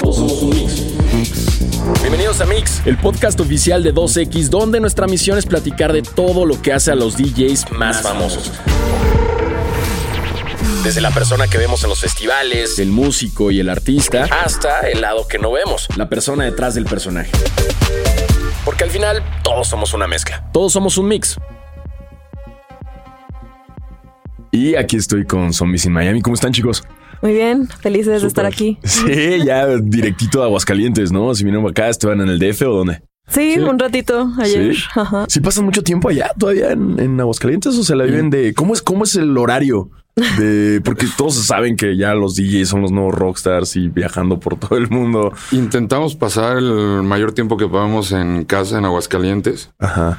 Todos somos un mix. Bienvenidos a Mix, el podcast oficial de 2X, donde nuestra misión es platicar de todo lo que hace a los DJs más famosos. Desde la persona que vemos en los festivales, el músico y el artista, hasta el lado que no vemos, la persona detrás del personaje. Porque al final todos somos una mezcla. Todos somos un mix. Y aquí estoy con Zombies in Miami. ¿Cómo están, chicos? Muy bien, felices de estar aquí. Sí, ya directito a Aguascalientes, ¿no? Si vienen acá, ¿estaban en el DF o dónde? Sí, un ratito ayer. ¿Sí? ¿Sí pasan mucho tiempo allá todavía en, en Aguascalientes o se la viven de cómo es cómo es el horario de porque todos saben que ya los DJs son los nuevos rockstars y viajando por todo el mundo. Intentamos pasar el mayor tiempo que podamos en casa en Aguascalientes. Ajá.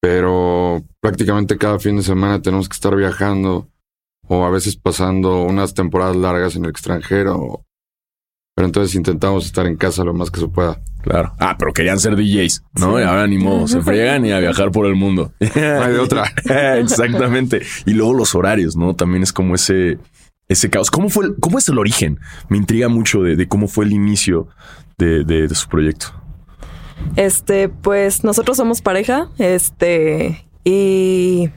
Pero prácticamente cada fin de semana tenemos que estar viajando o a veces pasando unas temporadas largas en el extranjero. Pero entonces intentamos estar en casa lo más que se pueda. Claro. Ah, pero querían ser DJs, ¿no? Y ahora ni modo, se friegan y a viajar por el mundo. No hay de otra. Exactamente. Y luego los horarios, ¿no? También es como ese, ese caos. ¿Cómo fue, el- cómo es el origen? Me intriga mucho de, de cómo fue el inicio de, de- de su proyecto. Este, pues nosotros somos pareja, este, y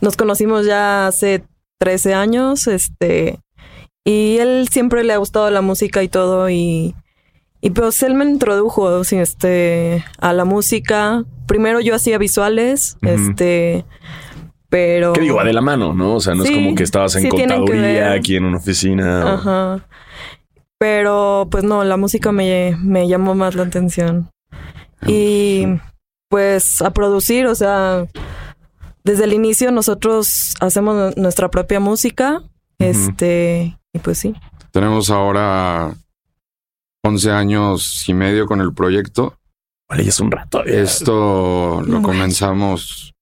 nos conocimos ya hace 13 años, este, y él siempre le ha gustado la música y todo, y, y pues él me introdujo, este, a la música. Primero yo hacía visuales, este, pero... ¿Qué digo? Va de la mano, ¿no? O sea, no es como que estabas en sí contaduría aquí en una oficina. o- Ajá. Pero pues no, la música me, me llamó más la atención. Y pues a producir, o sea, desde el inicio nosotros hacemos nu- nuestra propia música. Este, y pues sí. Tenemos ahora 11 años y medio con el proyecto. Vale, ya es un rato. ya. Esto lo No comenzamos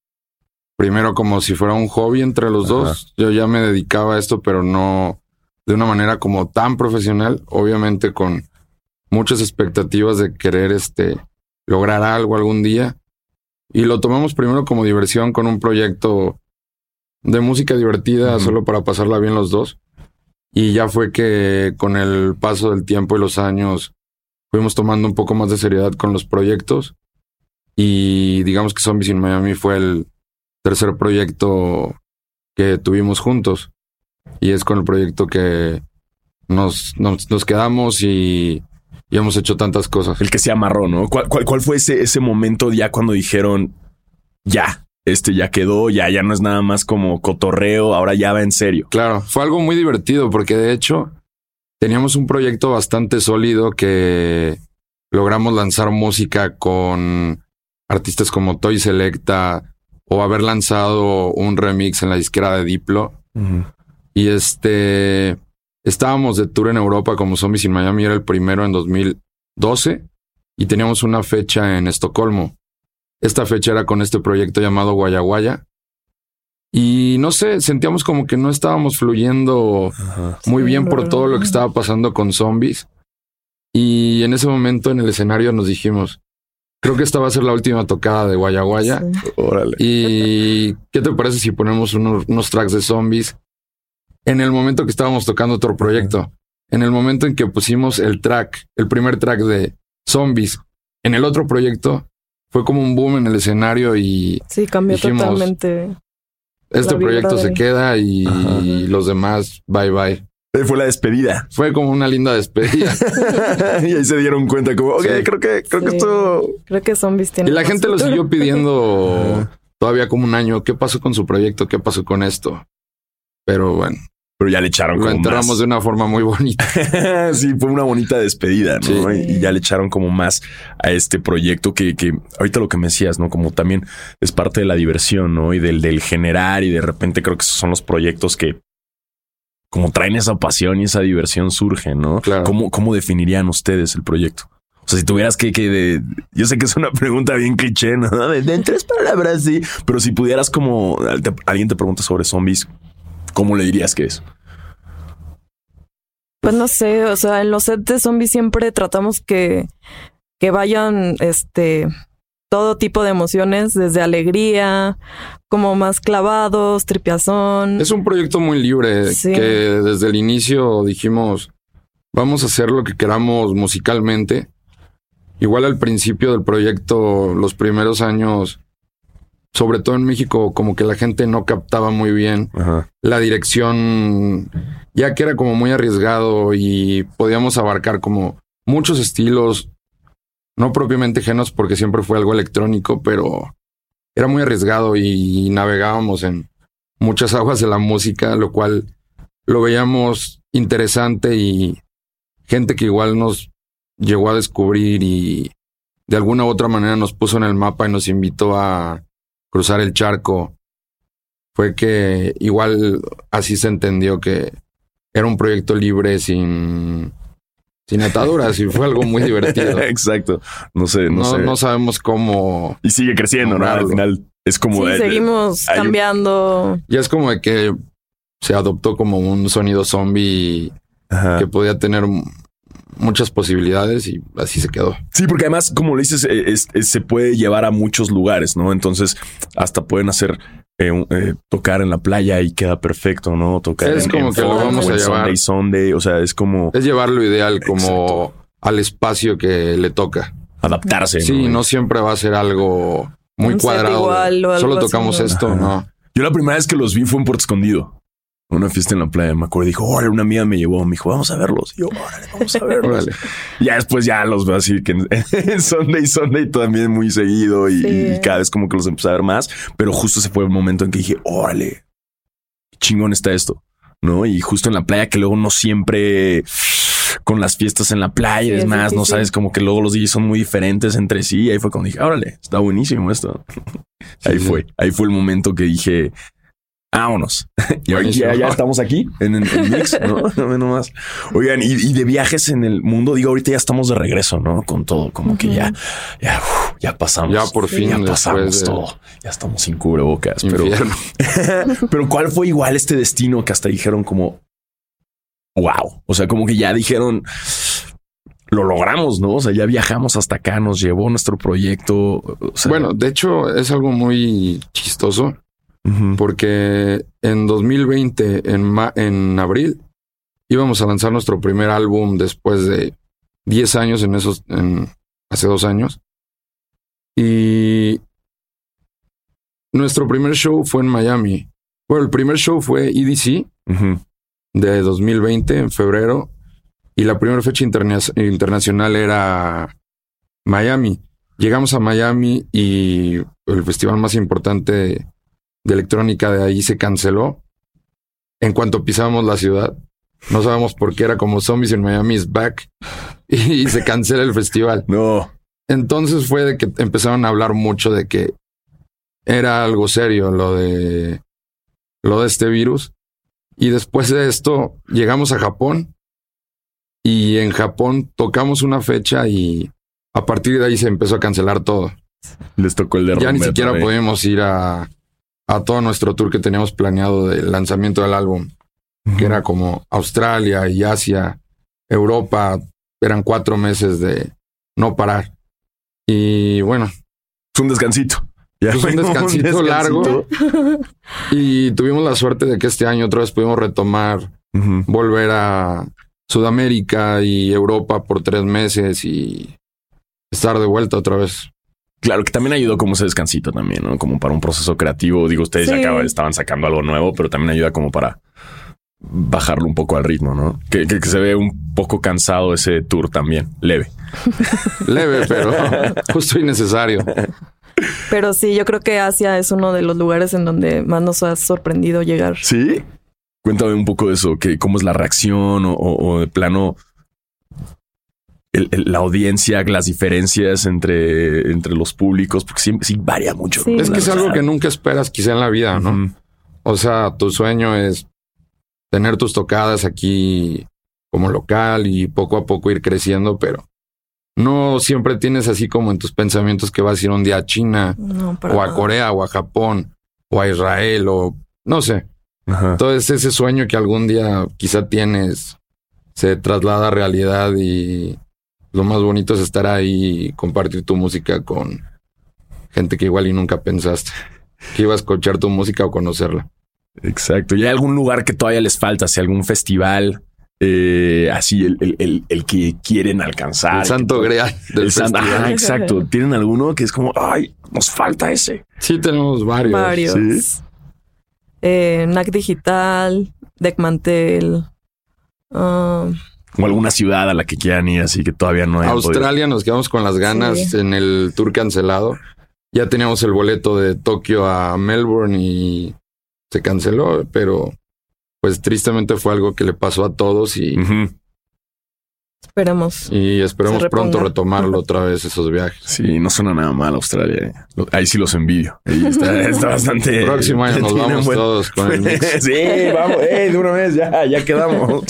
primero como si fuera un hobby entre los Ajá. dos. Yo ya me dedicaba a esto, pero no de una manera como tan profesional, obviamente con muchas expectativas de querer este lograr algo algún día. Y lo tomamos primero como diversión con un proyecto de música divertida, Ujú. solo para pasarla bien los dos. Y ya fue que con el paso del tiempo y los años fuimos tomando un poco más de seriedad con los proyectos. Y digamos que Zombies in Miami fue el tercer proyecto que tuvimos juntos. Y es con el proyecto que nos, nos, nos quedamos y, y hemos hecho tantas cosas. El que se amarró, ¿no? ¿Cuál, cuál, cuál fue ese, ese momento ya cuando dijeron, ya, este ya quedó, ya, ya no es nada más como cotorreo, ahora ya va en serio? Claro, fue algo muy divertido porque de hecho teníamos un proyecto bastante sólido que logramos lanzar música con artistas como Toy Selecta o haber lanzado un remix en la disquera de Diplo. Y este estábamos de tour en Europa como Zombies in Miami, era el primero en 2012 y teníamos una fecha en Estocolmo. Esta fecha era con este proyecto llamado Guayaguaya. Y no sé, sentíamos como que no estábamos fluyendo Ajá. muy bien por todo lo que estaba pasando con zombies. Y en ese momento en el escenario nos dijimos, creo que esta va a ser la última tocada de Guayaguaya. Sí. Órale. ¿Y qué te parece si ponemos unos, unos tracks de zombies en el momento que estábamos tocando otro proyecto? En el momento en que pusimos el track, el primer track de zombies en el otro proyecto, fue como un boom en el escenario y Sí, cambió Dijimos- totalmente. este proyecto se queda y los demás, bye bye. Fue la despedida. Fue como una linda despedida. y ahí se dieron cuenta como, ok, Sí. creo que, creo que esto... Creo que Zombies tiene y la gente lo siguió pidiendo todavía como un año. ¿Qué pasó con su proyecto? ¿Qué pasó con esto? Pero bueno, Pero ya le echaron lo como enterramos más. de una forma muy bonita. sí, fue una bonita despedida, ¿no? Sí. Y, ya le echaron como más a este proyecto que, que ahorita lo que me decías, ¿no? Como también es parte de la diversión, ¿no? Y del, del generar y de repente creo que esos son los proyectos que como traen esa pasión y esa diversión surgen, ¿no? Claro. ¿Cómo, cómo definirían ustedes el proyecto? O sea, si tuvieras que, que de- yo sé que es una pregunta bien cliché, ¿no? De, de en tres palabras, sí. Pero si pudieras como, alguien te pregunta sobre zombies, ¿cómo le dirías que es? Pues no sé, o sea, en los sets de zombies siempre tratamos que, que vayan, este, todo tipo de emociones, desde alegría, como más clavados, tripiazón. Es un proyecto muy libre Sí. que desde el inicio dijimos vamos a hacer lo que queramos musicalmente. Igual al principio del proyecto, los primeros años, sobre todo en México, como que la gente no captaba muy bien Ajá. la dirección, ya que era como muy arriesgado y podíamos abarcar como muchos estilos, no propiamente genos porque siempre fue algo electrónico, pero era muy arriesgado y navegábamos en muchas aguas de la música, lo cual lo veíamos interesante y gente que igual nos llegó a descubrir y de alguna u otra manera nos puso en el mapa y nos invitó a cruzar el charco fue que igual así se entendió que era un proyecto libre sin, sin ataduras y fue algo muy divertido. Exacto. No sé, no, No, sé. no sabemos cómo. y sigue creciendo, ¿no? Al final es como. Sí, de- seguimos un- cambiando. Ya es como de que se adoptó como un sonido zombie Ajá. que podía tener muchas posibilidades y así se quedó. Sí, porque además, como le dices, eh, es- es- se puede llevar a muchos lugares, ¿no? Entonces, hasta pueden hacer eh, eh, tocar en la playa y queda perfecto, ¿no? Tocar Es en, como en que lo vamos a llevar. Sunday, Sunday, o sea, es como Es llevar lo ideal como Exacto. al espacio que le toca. adaptarse. Sí, ¿no? no siempre va a ser algo muy Un cuadrado. de, igual o algo Solo así, tocamos ¿no? esto. ¿no? Yo la primera vez que los vi fue en Puerto Escondido. Una fiesta en la playa, me acuerdo. Dijo, órale, una amiga me llevó. Me dijo, vamos a verlos. Y yo, órale, vamos a verlos. Ya después ya los veo así que en, Sunday, Sunday también muy seguido y, Sí. y cada vez como que los empecé a ver más. Pero justo ese fue el momento en que dije, órale, qué chingón está esto. ¿No? Y justo en la playa que luego no siempre con las fiestas en la playa Sí, es demás, no sabes como que luego los DJs son muy diferentes entre sí. Y ahí fue cuando dije, órale, está buenísimo esto. ahí fue, ahí fue el momento que dije, vámonos. y ya, ya estamos aquí en, en, en Mix, ¿no? No nomás. Oigan, y, y de viajes en el mundo, digo, ahorita ya estamos de regreso, ¿no? Con todo, como que ya, ya, uf, ya pasamos. Ya por fin, ya pasamos de- todo. Ya estamos sin cubrebocas, pero, Infierno. pero ¿cuál fue igual este destino que hasta dijeron como, wow? O sea, como que ya dijeron, lo logramos, ¿no? O sea, ya viajamos hasta acá, nos llevó nuestro proyecto. o sea, Bueno, de hecho es algo muy chistoso porque en 2020, en, ma- en abril, íbamos a lanzar nuestro primer álbum después de 10 años en esos, en, hace dos años. Y nuestro primer show fue en Miami. Bueno, el primer show fue EDC ujú. de 2020 en febrero y la primera fecha interna- internacional era Miami. Llegamos a Miami y el festival más importante de, de electrónica de ahí se canceló. En cuanto pisamos la ciudad, no sabemos por qué era como Zombies in Miami is back y se cancela el festival. No. Entonces fue de que empezaron a hablar mucho de que era algo serio lo de lo de este virus. Y después de esto llegamos a Japón y en Japón tocamos una fecha y a partir de ahí se empezó a cancelar todo. Les tocó el derrumbe. Ya ni siquiera pudimos ir a, a todo nuestro tour que teníamos planeado del lanzamiento del álbum, que era como Australia y Asia, Europa. Eran cuatro meses de no parar. Y bueno, Fue un descansito. Ya Pues un descansito largo. y tuvimos la suerte de que este año otra vez pudimos retomar, volver a Sudamérica y Europa por tres meses y estar de vuelta otra vez. Claro que también ayudó como ese descansito también, ¿no? Como para un proceso creativo. Digo, ustedes ya acaban- estaban sacando algo nuevo, pero también ayuda como para bajarlo un poco al ritmo, ¿no? Que, que- que se ve un poco cansado ese tour también, leve. Leve, pero justo y necesario. Pero sí, yo creo que Asia es uno de los lugares en donde más nos ha sorprendido llegar. Sí. Cuéntame un poco de eso, que cómo es la reacción o, o- o de plano el- el- la audiencia, las diferencias entre, entre los públicos, porque sí, sí varía mucho. Sí. ¿no? Es que es algo que nunca esperas quizá en la vida, ¿no? O sea, tu sueño es tener tus tocadas aquí como local y poco a poco ir creciendo, pero no siempre tienes así como en tus pensamientos que vas a ir un día a China No, o a nada. Corea o a Japón o a Israel o no sé. Ajá. Entonces ese sueño que algún día quizá tienes se traslada a realidad y lo más bonito es estar ahí y compartir tu música con gente que igual y nunca pensaste que iba a escuchar tu música o conocerla. Exacto. ¿Y hay algún lugar que todavía les falta? Si algún festival eh, así el, el- el- el que quieren alcanzar. El santo grial del El santo- festival. Ajá, exacto. ¿Tienen alguno que es como, ay, nos falta ese? Sí, tenemos varios. Varios. Sí. Eh, NAC Digital, Deckmantel. ah, O alguna ciudad a la que quieran ir, así que todavía no hay. Australia nos quedamos con las ganas Sí. en el tour cancelado. Ya teníamos el boleto de Tokio a Melbourne y se canceló, pero pues tristemente fue algo que le pasó a todos y, esperemos. y esperemos pronto retomarlo otra vez esos viajes. Sí, no suena nada mal Australia. eh. Ahí sí los envidio. Ahí está, está bastante. Próximo año nos vamos buen- todos con el mix. sí, vamos, eh, de una vez, ya, ya quedamos.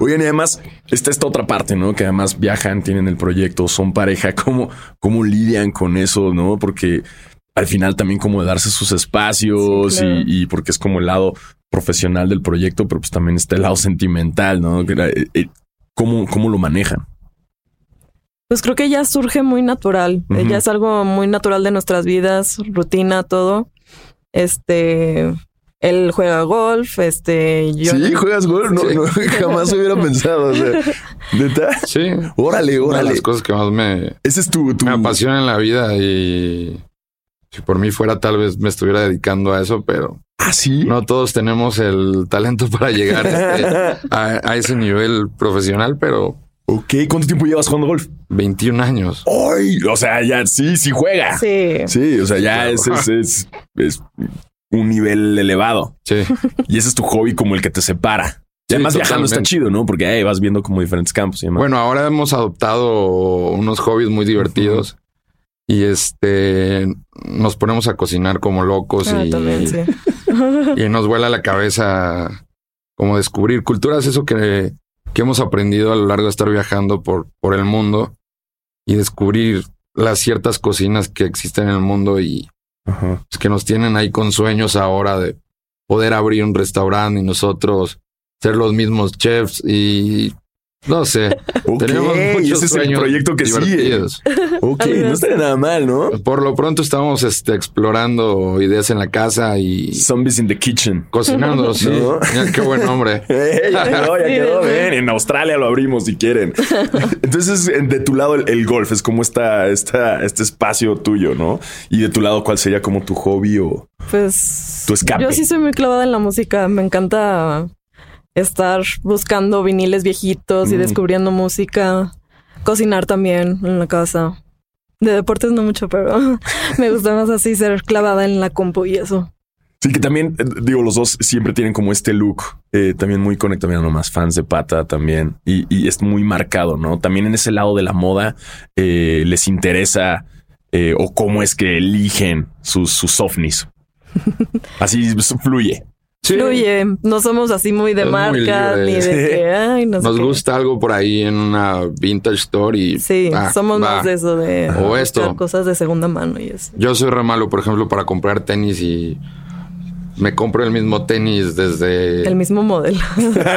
Oigan, y además está esta otra parte, ¿no? Que además viajan, tienen el proyecto, son pareja. ¿Cómo, cómo lidian con eso, no? Porque al final también como darse sus espacios Sí, claro. y, y porque es como el lado profesional del proyecto, pero pues también está el lado sentimental, ¿no? Eh, eh, ¿Cómo, cómo lo manejan? Pues creo que ya surge muy natural. Eh, Ujú. Ya es algo muy natural de nuestras vidas, rutina, todo. Este, él juega golf, este, yo. sí, juegas golf, no, Sí. no, jamás hubiera pensado. O sea, ¿neta? Sí, Órale, una de órale. las cosas que más me, Ese es tu, tu... me apasiona en la vida y si por mí fuera tal vez me estuviera dedicando a eso, pero Ah, sí. no todos tenemos el talento para llegar este, a, a ese nivel profesional, pero Ok, ¿cuánto tiempo llevas jugando golf? 21 años. ¡Ay! O sea, ya sí, sí juega. Sí, Sí. o sea, ya claro. es, es, es- es un nivel elevado. Sí, Y ese es tu hobby como el que te separa. Y Sí, además viajando está chido, ¿no? Porque eh, vas viendo como diferentes campos y demás. Bueno, ahora hemos adoptado unos hobbies muy divertidos y este nos ponemos a cocinar como locos Ah, y, también, sí. y nos vuela la cabeza como descubrir culturas, eso que, que hemos aprendido a lo largo de estar viajando por, por el mundo y descubrir las ciertas cocinas que existen en el mundo y Ajá. pues, que nos tienen ahí con sueños ahora de poder abrir un restaurante y nosotros ser los mismos chefs y no sé, Ok, tenemos y muchos ese es el proyecto que sigue. divertidos. Ok, Algo no estaría nada mal, ¿no? Por lo pronto estamos este, explorando ideas en la casa y Zombies in the kitchen. cocinando, sí. ¿No? Mira, qué buen nombre. Eh, ya quedó, ya quedó. Ven, en Australia lo abrimos si quieren. Entonces, en- de tu lado, el, el golf es como esta, esta, este espacio tuyo, ¿no? Y de tu lado, ¿cuál sería como tu hobby o Pues tu escape? yo sí soy muy clavada en la música. Me encanta estar buscando viniles viejitos y Mm. descubriendo música. Cocinar también en la casa. De deportes no mucho, pero me gusta más así ser clavada en la compu y eso. Sí, que también, eh, digo, los dos siempre tienen como este look, eh, también muy conectado, mira nomás, fans de pata también, y, y es muy marcado, ¿no? También en ese lado de la moda eh, les interesa eh, o cómo es que eligen sus, sus ovnis. Así fluye. Sí, Fluye, no somos así muy de Es muy marca ni de Sí. que ay, no sé Nos qué. gusta algo por ahí en una vintage store y Sí, ah, somos va. más de eso de O esto. cosas de segunda mano y eso. Yo soy re malo, por ejemplo, para comprar tenis y me compro el mismo tenis desde El mismo modelo.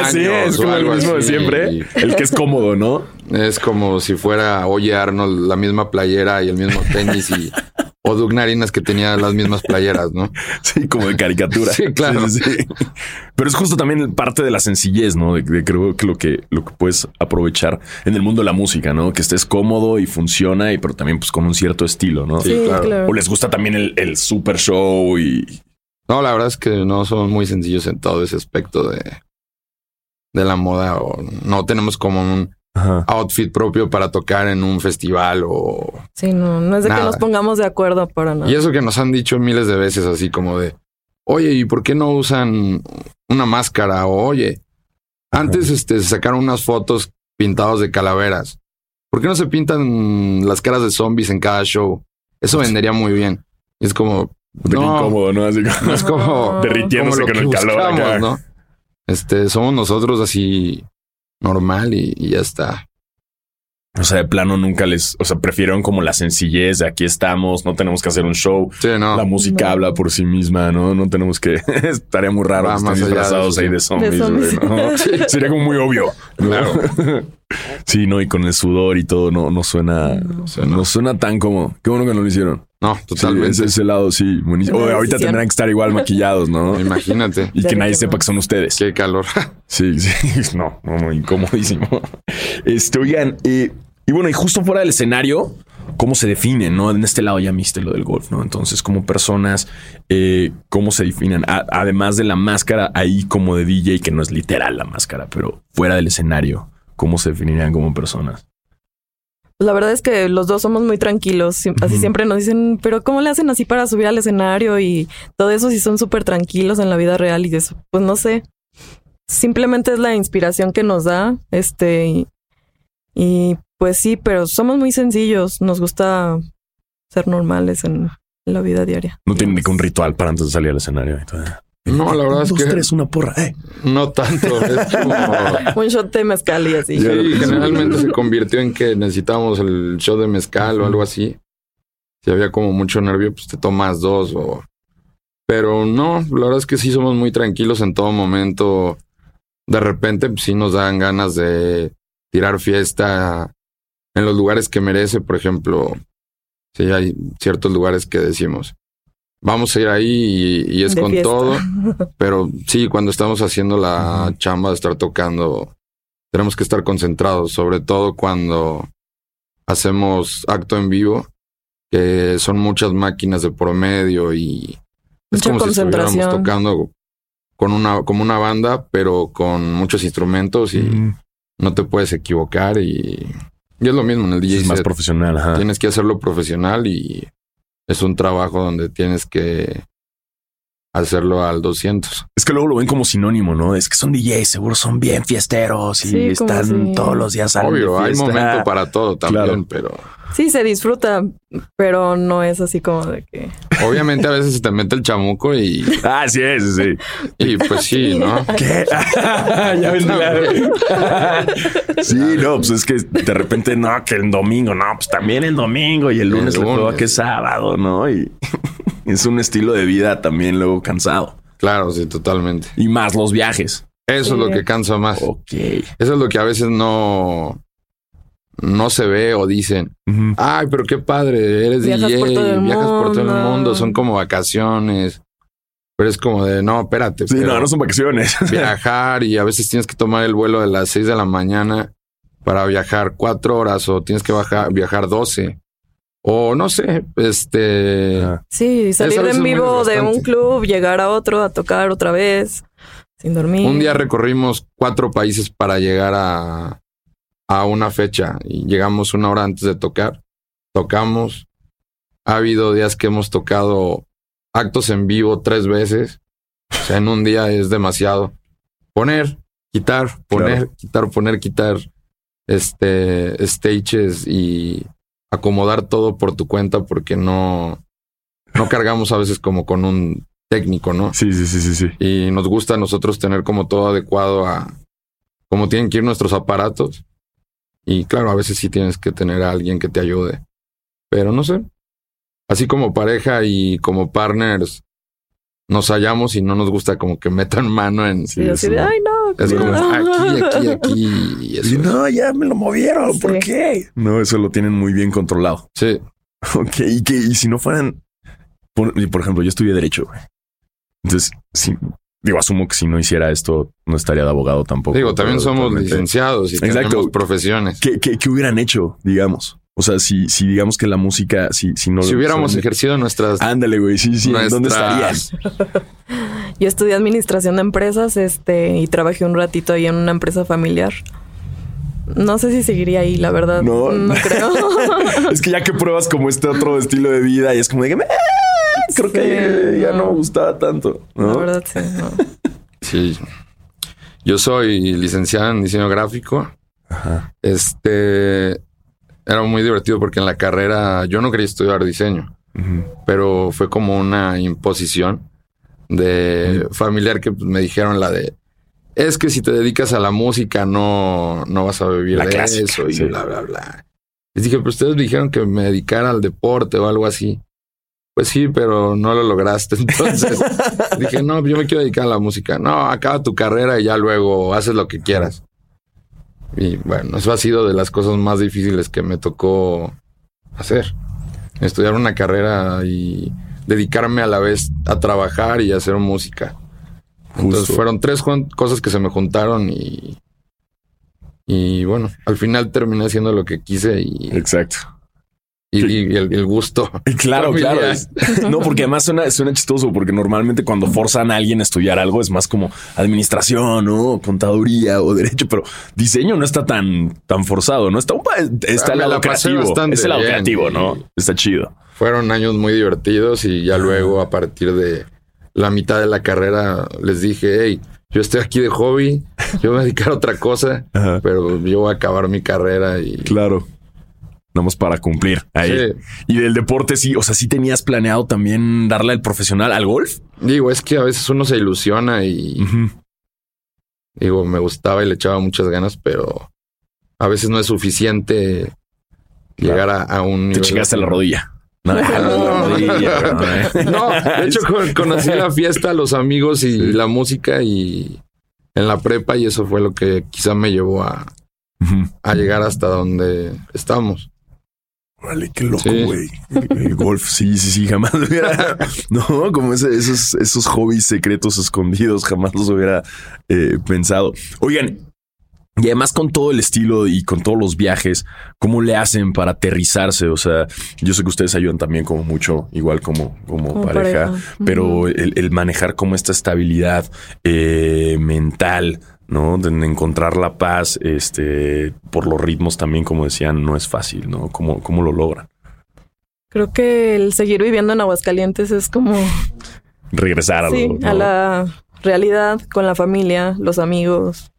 Así años es, como el mismo de siempre, el que es cómodo, ¿no? es como si fuera Oye Arnold, la misma playera y el mismo tenis y o Doug Narinas que tenía las mismas playeras, ¿no? Sí, como de caricatura. Sí, claro. sí. Pero es justo también parte de la sencillez, ¿no? De, de creo que lo que lo que puedes aprovechar en el mundo de la música, ¿no? Que estés cómodo y funciona, y pero también pues con un cierto estilo, ¿no? Sí, claro. O les gusta también el, el super show y No, la verdad es que no somos muy sencillos en todo ese aspecto de, de la moda o no tenemos como un Ajá. outfit propio para tocar en un festival o... Sí, no, no es de Nada. que nos pongamos de acuerdo para nada. Y eso que nos han dicho miles de veces así como de, oye, ¿y por qué no usan una máscara? O oye, antes este, se sacaron unas fotos pintados de calaveras. ¿Por qué no se pintan las caras de zombies en cada show? Eso vendería muy bien. Y es como, De qué No. incómodo, ¿no? Así como no es como, derritiéndose como lo con el que calor buscamos, acá. ¿no? Este, somos nosotros así normal y, y ya está. O sea, de plano nunca les, o sea, prefirieron como la sencillez de aquí estamos, no tenemos que hacer un show. Sí, no. La música No. habla por sí misma, ¿no? No tenemos que. Estaría muy raro Va que estén de disfrazados ahí de zombies, De zombies. güey, ¿no? Sería como muy obvio. Claro. sí, no, y con el sudor y todo, no, no suena, No. no suena tan como. Qué bueno que no lo hicieron. No, Sí, totalmente. ese, ese lado, sí, buenísimo. Ahorita tendrán que estar igual maquillados, ¿no? Imagínate. Y que nadie sepa que son ustedes. Qué calor. Sí, sí, no, no, no, incomodísimo. Este, oigan, eh, y bueno, y justo fuera del escenario, ¿cómo se definen? ¿No? En este lado ya viste lo del golf, ¿no? Entonces, como personas, eh, ¿cómo se definen? A- además de la máscara ahí como de DJ, que no es literal la máscara, pero fuera del escenario, ¿cómo se definirían como personas? Pues la verdad es que los dos somos muy tranquilos. Así siempre nos dicen, pero ¿cómo le hacen así para subir al escenario? Y todo eso si son súper tranquilos en la vida real y eso, pues no sé. Simplemente es la inspiración que nos da. Este, y, y, pues sí, pero somos muy sencillos. Nos gusta ser normales en, la vida diaria. No tienen ni que un ritual para antes de salir al escenario. y todo. No, la verdad es Dos, que tres, una porra. Eh. no tanto. Es como... Un shot de mezcal y así. Sí, generalmente se convirtió en que necesitábamos el show de mezcal o algo así. Si había como mucho nervio, pues te tomas dos o... Pero no, la verdad es que sí somos muy tranquilos en todo momento. De repente, pues, sí nos dan ganas de tirar fiesta en los lugares que merece. Por ejemplo, sí hay ciertos lugares que decimos, vamos a ir ahí y, y es De con fiesta. todo. Pero sí, cuando estamos haciendo la chamba de estar tocando, tenemos que estar concentrados, sobre todo cuando hacemos acto en vivo, que son muchas máquinas de promedio y es Mucha como si estuviéramos concentración. tocando con una, como una banda, pero con muchos instrumentos y Mm, no te puedes equivocar y, y es lo mismo en el DJ es más set. profesional. Ajá. Tienes que hacerlo profesional y es un trabajo donde tienes que hacerlo al 200. Es que luego lo ven como sinónimo, ¿no? Es que son DJs, seguro son bien fiesteros y Sí, están si- todos los días de Obvio, hay fiesta. momento para todo también, Claro. pero Sí, se disfruta, pero no es así como de que... obviamente a veces se te mete el chamuco y, Ah, sí, sí, sí. y pues sí, ¿no? ¿Qué? ya ves, claro. sí, no, pues es que de repente, no, que el domingo, no, pues también el domingo y el lunes, El lunes. que es sábado, ¿no? Y es un estilo de vida también luego cansado. Claro, sí, totalmente. Y más los viajes. Eso es lo que cansa más. Ok. Eso es lo que a veces no, no se ve o dicen. Ay, pero qué padre, eres Viajas DJ, por todo el viajas por todo el mundo. mundo, son como vacaciones. Pero es como de, no, espérate. Sí, no, no son vacaciones. viajar y a veces tienes que tomar el vuelo de las 6 de la mañana para viajar cuatro horas o tienes que bajar, viajar 12. O no sé, este... Sí, salir en vivo de un club, llegar a otro, a tocar otra vez, sin dormir. Un día recorrimos cuatro países para llegar a, a una fecha y llegamos una hora antes de tocar. Tocamos. Ha habido días que hemos tocado actos en vivo tres veces. O sea, en un día es demasiado. Poner, quitar, poner, Claro. quitar, poner, quitar. Este, stages y acomodar todo por tu cuenta porque no, no cargamos a veces como con un técnico, ¿no? Sí, sí, sí, sí, sí. y nos gusta a nosotros tener como todo adecuado a cómo tienen que ir nuestros aparatos. Y claro, a veces sí tienes que tener a alguien que te ayude. Pero no sé. Así como pareja y como partners, nos hallamos y no nos gusta como que metan mano en... Sí, de, eso. ay, no. Es como no". aquí, aquí, aquí. Y eso. Y no, ya me lo movieron. ¿Por Sí. qué? No, eso lo tienen muy bien controlado. Sí, Ok, y que y si no fueran, por, y por ejemplo, yo estudié derecho, güey. Entonces, si, digo, asumo que si no hiciera esto, no estaría de abogado tampoco. digo, también somos totalmente. licenciados y Exacto. tenemos profesiones. ¿Qué, qué, qué hubieran hecho, digamos? O sea, si, si digamos que la música, si, si no Si hubiéramos ejercido nuestras... Ándale, güey, sí, sí, ¿en ¿dónde estarías? Yo estudié administración de empresas, este, y trabajé un ratito ahí en una empresa familiar. No sé si seguiría ahí, la verdad. No. No, creo. es que ya que pruebas como este otro estilo de vida y es como de que, "Eh, creo que ya no. no me gustaba tanto, ¿no? La verdad, sí. no. Sí. Yo soy licenciado en diseño gráfico. Ajá. Este era muy divertido porque en la carrera yo no quería estudiar diseño, pero fue como una imposición de familiar que me dijeron la de es que si te dedicas a la música no, no vas a vivir La de clásica, eso y sí. bla bla bla. Les dije, pero ustedes me dijeron que me dedicara al deporte o algo así. Pues sí, pero no lo lograste. Entonces dije, no, yo me quiero dedicar a la música. No, acaba tu carrera y ya luego haces lo que quieras. Y bueno, eso ha sido de las cosas más difíciles que me tocó hacer. estudiar una carrera y dedicarme a la vez a trabajar y a hacer música. Entonces fueron tres cosas que se me juntaron y y bueno, al final terminé haciendo lo que quise y, Exacto. Y- y el, el gusto. Claro, familiar. claro. es- no, porque además suena, suena chistoso, porque normalmente cuando forzan a alguien a estudiar algo es más como administración o contaduría o derecho, pero diseño no está tan, tan forzado, ¿no? Está, está el lado la creativo. Es el lado bien creativo, y- ¿no? Está chido. Fueron años muy divertidos y ya luego a partir de la mitad de la carrera les dije, hey, yo estoy aquí de hobby, yo me voy a dedicar a otra cosa, Ajá. pero yo voy a acabar mi carrera y... Claro. Vamos para cumplir ahí. Sí. Y del deporte, sí, o sea, sí tenías planeado también darle al profesional al golf. Digo, es que a veces uno se ilusiona y digo, me gustaba y le echaba muchas ganas, pero a veces no es suficiente llegar a, a un Te chingaste así. la rodilla. No, la No. rodilla, no, eh. No, de hecho con- conocí la fiesta, los amigos y Sí. la música y en la prepa y eso fue lo que quizá me llevó a, a llegar hasta donde estamos. Órale, qué loco, güey. El, el golf, sí, sí, sí, jamás hubiera. No, como ese- esos, esos hobbies secretos escondidos, jamás los hubiera eh, pensado. Oigan, y además con todo el estilo y con todos los viajes, ¿cómo le hacen para aterrizarse? O sea, yo sé que ustedes ayudan también como mucho, igual como, como, Como pareja, pareja. pero el manejar como esta estabilidad eh, mental, ¿no? De encontrar la paz, este, por los ritmos también, como decían, no es fácil, ¿no? ¿Cómo, cómo lo logran? Creo que el seguir viviendo en Aguascalientes es como Regresar a sí, lo, ¿no? a la realidad con la familia, los amigos.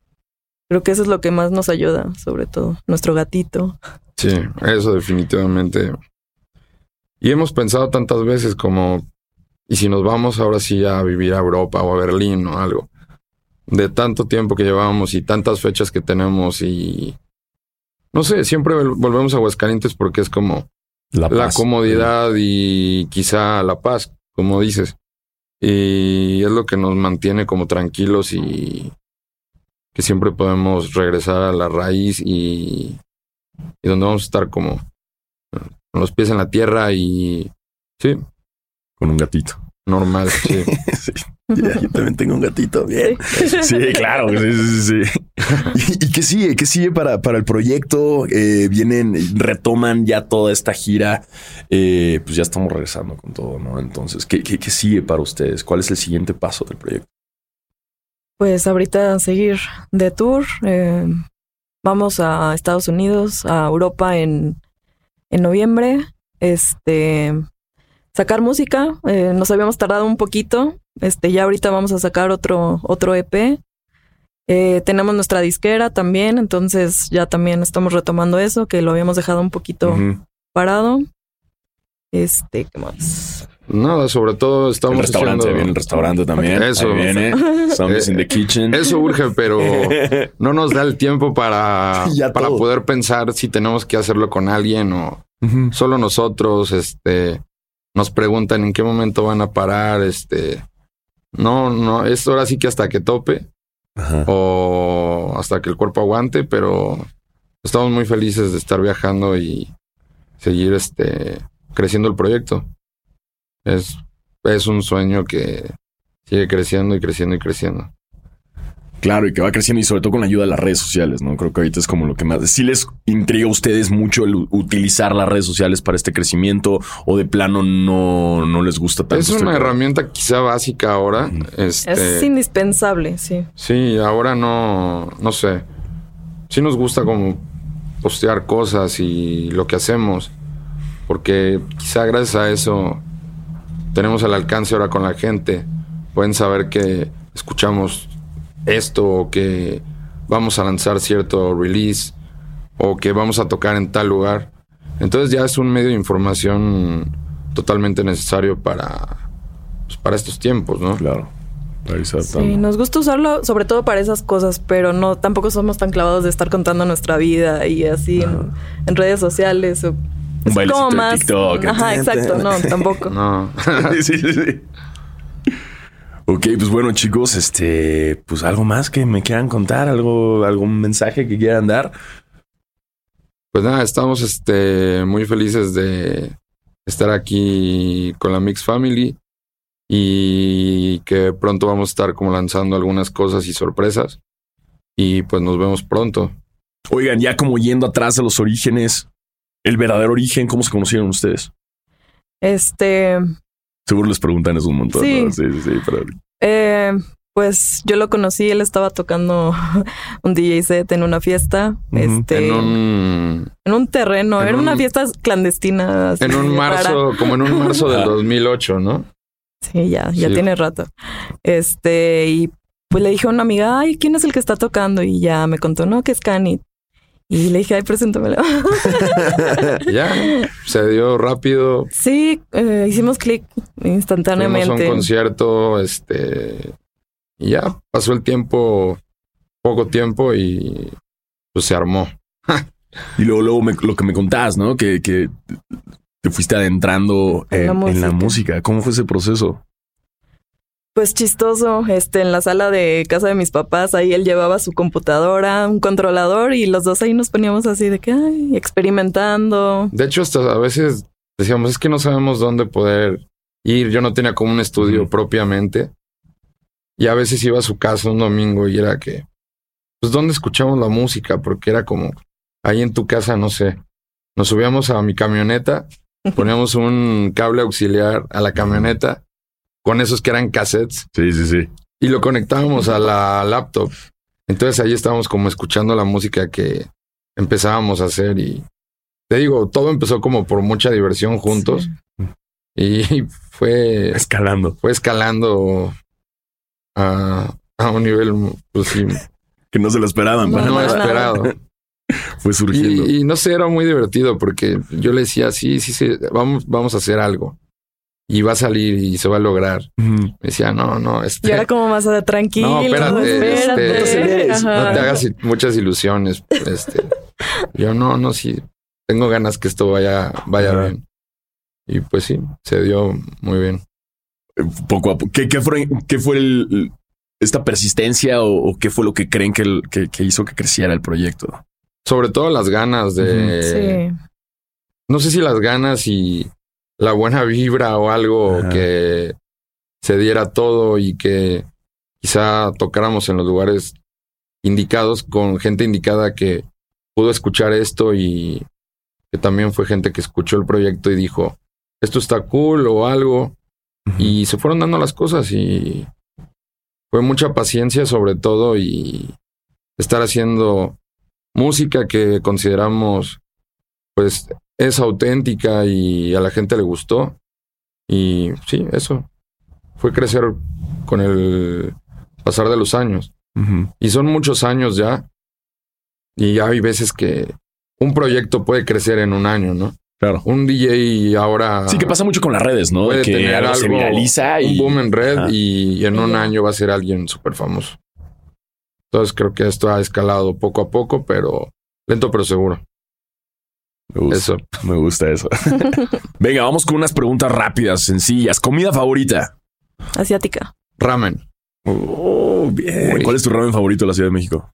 Creo que eso es lo que más nos ayuda, sobre todo nuestro gatito. Sí, eso definitivamente. Y hemos pensado tantas veces como, ¿y si nos vamos ahora sí a vivir a Europa o a Berlín o algo? De tanto tiempo que llevamos y tantas fechas que tenemos y... No sé, siempre vol- volvemos a Aguascalientes porque es como La, comodidad y quizá la paz, como dices. Y es lo que nos mantiene como tranquilos y que siempre podemos regresar a la raíz y, y donde vamos a estar como con los pies en la tierra y sí, Con un gatito. Normal, sí. Sí. Ya, yo también tengo un gatito. Bien. Sí, claro. Sí, sí, sí, sí. ¿Y, y qué sigue? ¿Qué sigue para, para el proyecto? Eh, vienen, retoman ya toda esta gira. Eh, pues ya estamos regresando con todo, ¿no? Entonces, ¿qué, qué, qué sigue para ustedes? ¿Cuál es el siguiente paso del proyecto? Pues ahorita seguir de tour. eh, vamos a Estados Unidos, a Europa en, en noviembre. Este sacar música. eh, nos habíamos tardado un poquito. Este, ya ahorita vamos a sacar otro, otro EP. Eh, tenemos nuestra disquera también, entonces ya también estamos retomando eso, que lo habíamos dejado un poquito parado. Este, ¿qué más? Nada, sobre todo El estamos restaurante, haciendo- viene el restaurante también. Eso. Ahí viene. Zombies Eh, in the kitchen. Eso urge, pero no nos da el tiempo para, para poder pensar si tenemos que hacerlo con alguien o solo nosotros, este, nos preguntan en qué momento van a parar, este, no, no, es ahora sí que hasta que tope Ajá. o hasta que el cuerpo aguante, pero estamos muy felices de estar viajando y seguir, este, creciendo el proyecto. Es, es un sueño que sigue creciendo y creciendo y creciendo. Claro, y que va creciendo y sobre todo con la ayuda de las redes sociales, ¿no? Creo que ahorita es como lo que más... Si les intriga a ustedes mucho el utilizar las redes sociales para este crecimiento o de plano no, no les gusta tanto. Es este una herramienta quizá básica ahora. Este, Es indispensable, sí. Sí, ahora no, no sé. Sí nos gusta como postear cosas y lo que hacemos, porque quizá gracias a eso tenemos el alcance ahora con la gente. Pueden saber que escuchamos esto o que vamos a lanzar cierto release o que vamos a tocar en tal lugar. Entonces ya es un medio de información totalmente necesario para, pues, para estos tiempos, ¿no? Claro. Sí, nos gusta usarlo sobre todo para esas cosas, pero no tampoco somos tan clavados de estar contando nuestra vida y así en, en redes sociales o Un bailecito de TikTok. Ajá, exacto, no, tampoco. No. sí, sí, sí. Ok, pues bueno, chicos, este, pues algo más que me quieran contar, algo, algún mensaje que quieran dar. Pues nada, estamos este, muy felices de, estar aquí con la Mix Family y que pronto vamos a estar como lanzando algunas cosas y sorpresas y pues nos vemos pronto. Oigan, ya como yendo atrás de los orígenes, el verdadero origen, ¿cómo se conocieron ustedes? Este, Seguro les preguntan eso un montón. Sí. ¿no? sí, sí, sí, pero eh, pues yo lo conocí, él estaba tocando un DJ set en una fiesta, este, En un, en un terreno, en era una un- fiesta clandestina. así, en un rara. marzo, como en un marzo del Ah. 2008, ¿no? Sí, ya, ya Sí. tiene rato. Este, y pues le dije a una amiga, ay, ¿quién es el que está tocando? Y ya me contó, no, que es Canit. Y le dije, ay, preséntamelo. Ya, se dio rápido. sí, eh, hicimos clic Fuimos a un instantáneamente. concierto, este, y ya pasó el tiempo, poco tiempo y pues se armó. Y luego, luego me- lo que me contás, ¿no? Que, que te fuiste adentrando En la en la música. música. ¿Cómo fue ese proceso? Pues chistoso, este, en la sala de casa de mis papás, ahí él llevaba su computadora, un controlador y los dos ahí nos poníamos así de que, ay, experimentando. De hecho, hasta a veces decíamos, es que no sabemos dónde poder ir. Yo no tenía como un estudio propiamente. Y a veces iba a su casa un domingo y era que, pues, ¿dónde escuchamos la música? Porque era como, ahí en tu casa, no sé. Nos subíamos a mi camioneta, poníamos un cable auxiliar a la camioneta con esos que eran cassettes Sí, sí, sí. y lo conectábamos a la laptop. Entonces ahí estábamos como escuchando la música que empezábamos a hacer y te digo, todo empezó como por mucha diversión juntos y fue, Escalando. fue escalando a, a un nivel pues sí, Que no se lo esperaban. No, no esperado. Fue surgiendo. Y, y no sé, era muy divertido porque yo le decía, sí, sí, sí, vamos, vamos a hacer algo. Y va a salir y se va a lograr. Me decía, no, no, este, Y ahora como más de tranquilo, No, espérate, espérate. este, no te hagas muchas ilusiones. Este, yo no, no, sí, tengo ganas que esto vaya, vaya Ajá. bien. Y pues sí, se dio muy bien. Poco a poco. ¿Qué, qué fue, qué fue el- esta persistencia o, o qué fue lo que creen que, el- que, que hizo que creciera el proyecto? Sobre todo las ganas de, Sí. no sé si las ganas y la buena vibra o algo Ajá. que se diera todo y que quizá tocáramos en los lugares indicados con gente indicada que pudo escuchar esto y que también fue gente que escuchó el proyecto y dijo, esto está cool o algo. Y se fueron dando las cosas y fue mucha paciencia sobre todo y estar haciendo música que consideramos pues es auténtica y a la gente le gustó. Y sí, eso fue crecer con el pasar de los años. Y son muchos años ya. Y hay veces que un proyecto puede crecer en un año, ¿no? Claro. Un DJ ahora Sí, que pasa mucho con las redes, ¿no? puede que tener algo algo, se viraliza y un boom en red y, y en un año va a ser alguien súper famoso. Entonces creo que esto ha escalado poco a poco, pero lento pero seguro. Me gusta, Eso. me gusta eso. Venga, vamos con unas preguntas rápidas, sencillas. Comida favorita. Asiática. Ramen. Oh, bien. Uy. ¿Cuál es tu ramen favorito de la Ciudad de México?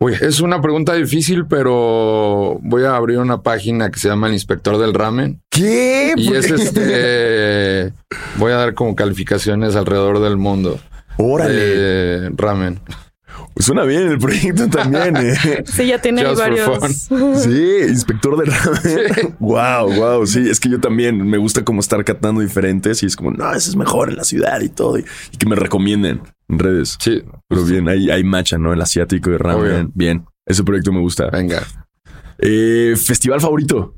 Uy, es una pregunta difícil, pero voy a abrir una página que se llama El Inspector del Ramen. ¿Qué? Y es este. Voy a dar como calificaciones alrededor del mundo. Órale. de ramen. Suena bien el proyecto también, ¿eh? Sí, ya tiene ahí Just varios. Sí, inspector de ramen. Wow, wow. Sí, es que yo también me gusta como estar catando diferentes y es como, no, ese es mejor en la ciudad y todo. Y, y que me recomienden en redes. Sí, Pero bien, hay, hay macha, ¿no? El asiático de ramen. Obvio. Bien. Ese proyecto me gusta. venga. Eh, Festival favorito.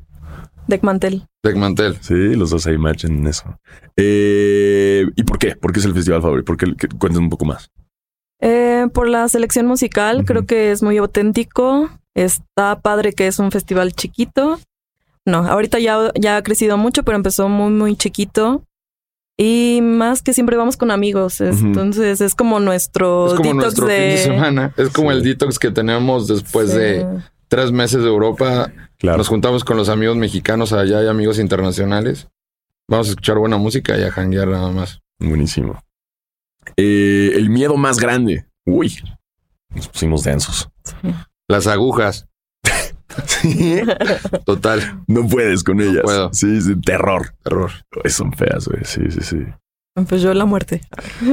De Mantel. Deck Mantel. Sí, los dos hay match en eso. Eh, ¿Y por qué? ¿Por qué es el festival favorito? ¿Por qué? Que- Cuéntanos un poco más. Eh, por la selección musical, creo que es muy auténtico. Está padre que es un festival chiquito. No, ahorita ya, ya ha crecido mucho, pero empezó muy, muy chiquito. Y más que siempre vamos con amigos. Entonces es como nuestro Es como detox nuestro de... fin de semana. Es como Sí. el detox que tenemos después Sí. de tres meses de Europa. Claro. Nos juntamos con los amigos mexicanos allá y amigos internacionales. Vamos a escuchar buena música y a janguear nada más. Buenísimo. Eh, el miedo más grande. Uy, nos pusimos densos. Las agujas. Sí. Total. No puedes con ellas. puedo. Sí, sí, terror. Error. Ay, son feas, güey. Sí, sí, sí. Pues yo la muerte.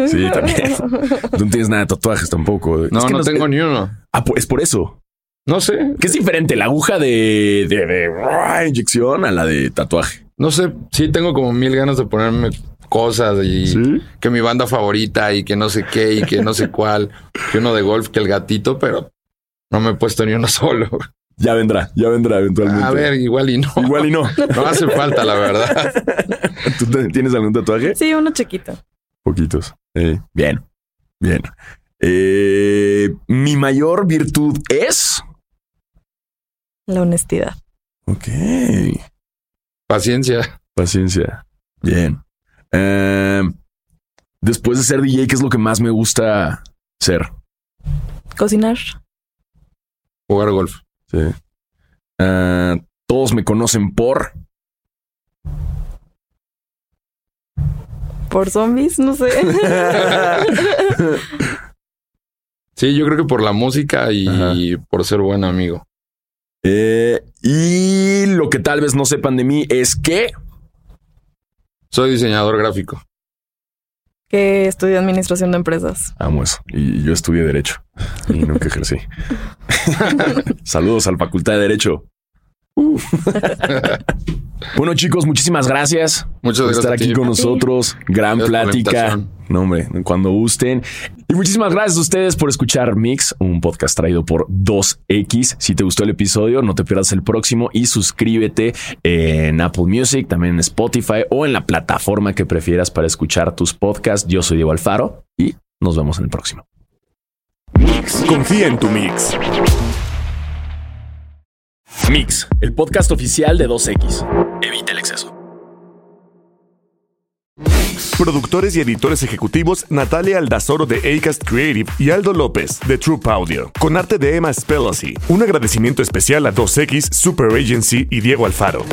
Sí, también. Tú no tienes nada de tatuajes tampoco. No, Es que no tengo ni uno. Ah, pues es por eso. No sé. ¿Qué es diferente la aguja de, de, de, ah, inyección a la de tatuaje? No sé. Sí tengo como mil ganas de ponerme cosas y Sí. que mi banda favorita y que no sé qué y que no sé cuál. Que uno de golf, que el gatito, pero no me he puesto ni uno solo. Ya vendrá, ya vendrá eventualmente. A ver, igual y no. Igual y no. No hace falta, la verdad. ¿Tú tienes algún tatuaje? Sí, uno chiquito. Poquitos. Eh, bien, bien. Eh, mi mayor virtud es. La honestidad. Ok. Paciencia. Paciencia. Bien. Eh, después de ser DJ, ¿qué es lo que más me gusta ser? Cocinar. Jugar golf. Sí. Eh, todos me conocen por. Por zombies, no sé. Sí, yo creo que por la música y Ajá. por ser buen amigo. Eh, y lo que tal vez no sepan de mí es que. Soy diseñador gráfico. que estudié administración de empresas. Amo eso. Y yo estudié Derecho y nunca ejercí. Saludos a la Facultad de Derecho. bueno, chicos, muchísimas gracias Muchas por gracias. estar a aquí con nosotros. Gran Gracias plática. No, hombre, cuando gusten. Y muchísimas gracias a ustedes por escuchar Mix, un podcast traído por 2X. Si te gustó el episodio, no te pierdas el próximo y suscríbete en Apple Music, también en Spotify o en la plataforma que prefieras para escuchar tus podcasts. Yo soy Diego Alfaro y nos vemos en el próximo. Confía en tu mix. Mix, el podcast oficial de 2X. Evita el exceso. Productores y editores ejecutivos Natalia Aldazoro de Acast Creative y Aldo López de Troop Audio. Con arte de Emma Spellacy. Un agradecimiento especial a 2X, Super Agency y Diego Alfaro.